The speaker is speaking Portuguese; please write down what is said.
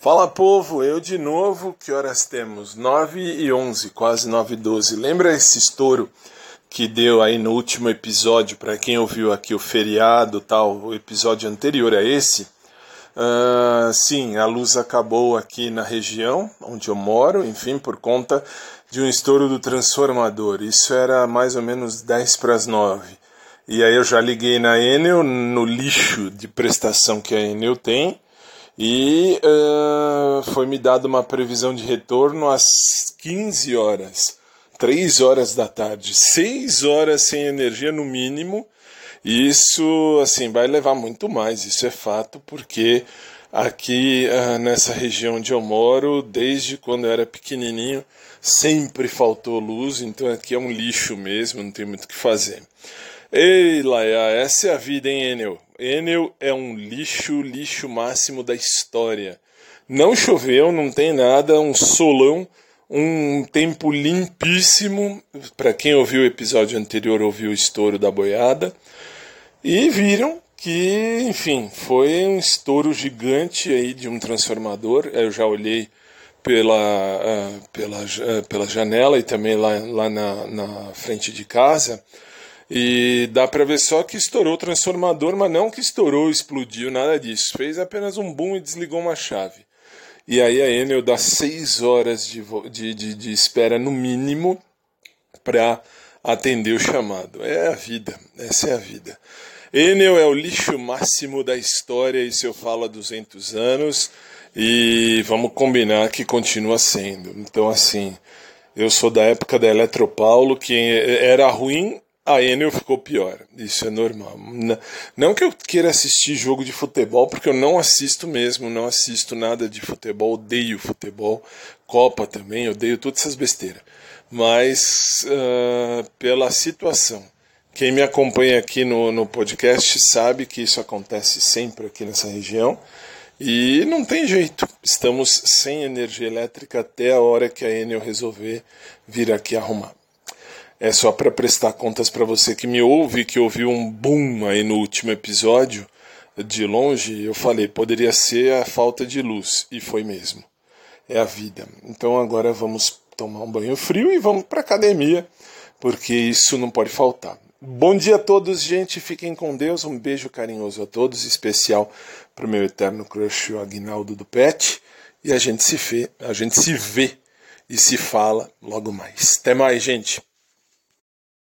Fala povo, eu de novo, que horas temos? 9 e 11, quase 9 e 12. Lembra esse estouro que deu aí no último episódio, para quem ouviu aqui o feriado tal, o episódio anterior a esse? Uh, sim, a luz acabou aqui na região onde eu moro, enfim, por conta de um estouro do transformador. Isso era mais ou menos 10 para as 9. E aí eu já liguei na Enel, no lixo de prestação que a Enel tem, e uh, foi me dada uma previsão de retorno às 15 horas, 3 horas da tarde, 6 horas sem energia no mínimo. E isso assim vai levar muito mais, isso é fato, porque aqui uh, nessa região onde eu moro, desde quando eu era pequenininho, sempre faltou luz, então aqui é um lixo mesmo, não tem muito o que fazer. Ei, Laia, essa é a vida, hein, Enel? Enel é um lixo, lixo máximo da história. Não choveu, não tem nada, um solão, um tempo limpíssimo. Para quem ouviu o episódio anterior, ouviu o estouro da boiada. E viram que, enfim, foi um estouro gigante aí de um transformador. Eu já olhei pela, uh, pela, uh, pela janela e também lá, lá na, na frente de casa. E dá para ver só que estourou o transformador, mas não que estourou, explodiu, nada disso. Fez apenas um boom e desligou uma chave. E aí a Enel dá seis horas de, de, de, de espera no mínimo para atender o chamado. É a vida, essa é a vida. Enel é o lixo máximo da história, isso eu falo há 200 anos, e vamos combinar que continua sendo. Então, assim, eu sou da época da Eletropaulo, que era ruim a Enel ficou pior. Isso é normal. Não que eu queira assistir jogo de futebol, porque eu não assisto mesmo, não assisto nada de futebol, odeio futebol, Copa também, odeio todas essas besteiras. Mas uh, pela situação. Quem me acompanha aqui no, no podcast sabe que isso acontece sempre aqui nessa região. E não tem jeito, estamos sem energia elétrica até a hora que a Enel resolver vir aqui arrumar. É só para prestar contas para você que me ouve, que ouviu um boom aí no último episódio, de longe, eu falei, poderia ser a falta de luz, e foi mesmo. É a vida. Então agora vamos tomar um banho frio e vamos para academia, porque isso não pode faltar. Bom dia a todos, gente. Fiquem com Deus. Um beijo carinhoso a todos, especial para o meu eterno crush, o Agnaldo do Pet. E a gente se vê, a gente se vê e se fala logo mais. Até mais, gente.